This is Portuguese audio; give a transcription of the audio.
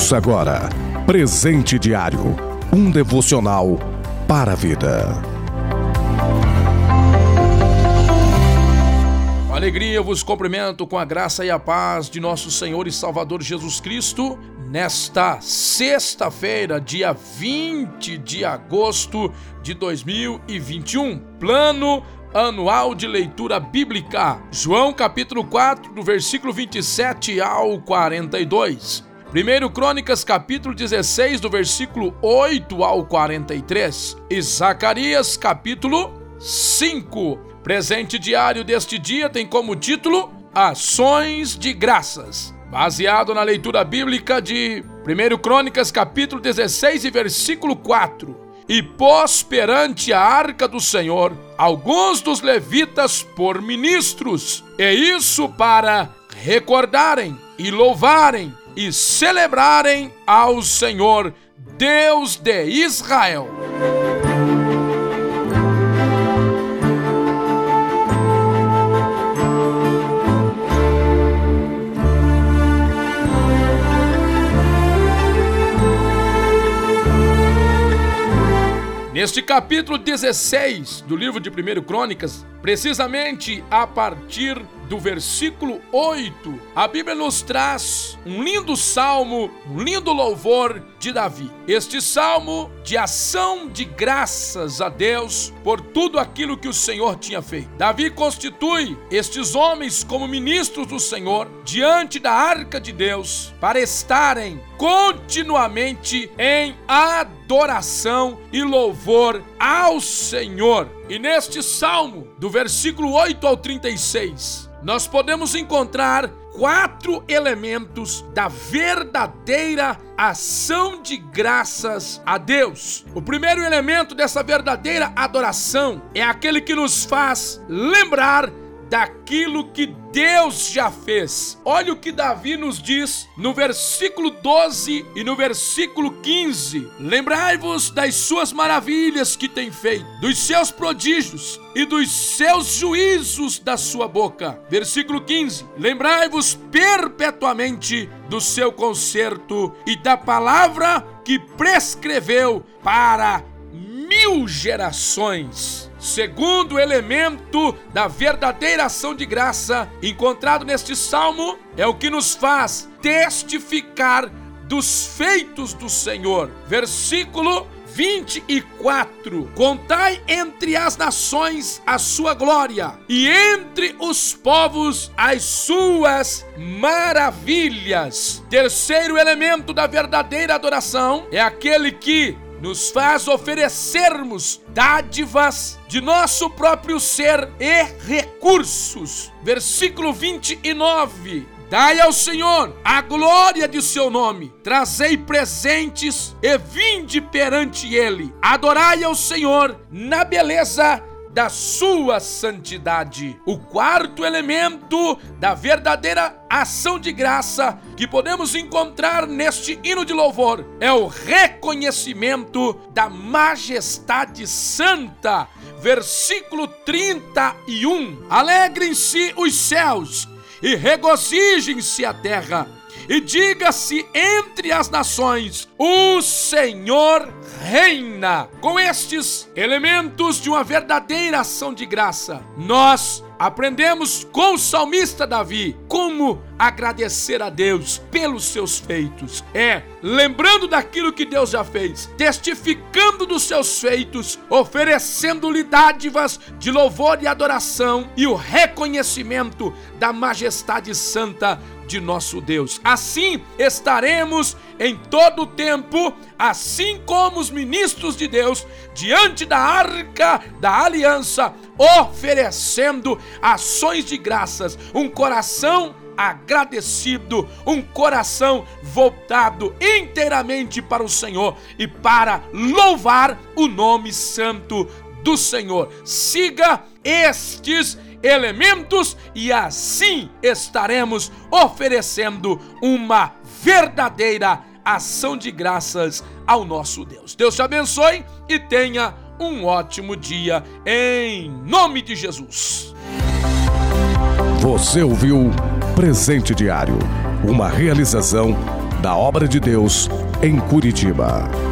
Ouça agora Presente Diário um devocional para a vida. Alegria, eu vos cumprimento com a graça e a paz de nosso Senhor e Salvador Jesus Cristo, nesta sexta-feira, dia 20 de agosto de 2021. Plano anual de leitura bíblica. João capítulo 4, do versículo 27 ao 42. Primeiro Crônicas capítulo 16, do versículo 8 ao 43. E Zacarias capítulo 5. Presente diário deste dia tem como título Ações de Graças. Baseado na leitura bíblica de 1 Crônicas capítulo 16 e versículo 4 e pôs perante a arca do Senhor alguns dos levitas por ministros, e isso para recordarem e louvarem e celebrarem ao Senhor, Deus de Israel. Neste capítulo 16 do livro de 1 Crônicas, precisamente a partir do versículo 8, a Bíblia nos traz um lindo salmo, um lindo louvor de Davi. Este salmo de ação de graças a Deus por tudo aquilo que o Senhor tinha feito. Davi constitui estes homens como ministros do Senhor diante da arca de Deus para estarem continuamente em adoração e louvor ao Senhor. E neste salmo, do versículo 8 ao 36, nós podemos encontrar quatro elementos da verdadeira ação de graças a Deus. O primeiro elemento dessa verdadeira adoração é aquele que nos faz lembrar daquilo que Deus já fez. Olha o que Davi nos diz no versículo 12 e no versículo 15: Lembrai-vos das suas maravilhas que tem feito, dos seus prodígios e dos seus juízos da sua boca. Versículo 15: Lembrai-vos perpetuamente do seu conserto e da palavra que prescreveu para mil gerações. Segundo elemento da verdadeira ação de graça encontrado neste salmo é o que nos faz testificar dos feitos do Senhor. Versículo 24: Contai entre as nações a sua glória, e entre os povos as suas maravilhas. Terceiro elemento da verdadeira adoração é aquele que nos faz oferecermos dádivas de nosso próprio ser e recursos. Versículo 29. Dai ao Senhor a glória de seu nome, trazei presentes e vinde perante ele. Adorai ao Senhor na beleza da sua santidade. O quarto elemento da verdadeira ação de graça que podemos encontrar neste hino de louvor é o reconhecimento da majestade santa. Versículo 31. Alegrem-se os céus e regozijem-se a terra e diga-se entre as nações: o Senhor reina. Com estes elementos de uma verdadeira ação de graça, nós aprendemos com o salmista Davi como agradecer a Deus pelos seus feitos. É lembrando daquilo que Deus já fez, testificando dos seus feitos, oferecendo-lhe dádivas de louvor e adoração e o reconhecimento da majestade santa de nosso Deus. Assim estaremos em todo o tempo, assim como os ministros de Deus, diante da arca da aliança, oferecendo ações de graças, um coração agradecido, um coração voltado inteiramente para o Senhor e para louvar o nome santo do Senhor. Siga estes elementos e assim estaremos oferecendo uma verdadeira ação de graças ao nosso Deus. Deus te abençoe e tenha um ótimo dia em nome de Jesus. Você ouviu Presente Diário, uma realização da obra de Deus em Curitiba.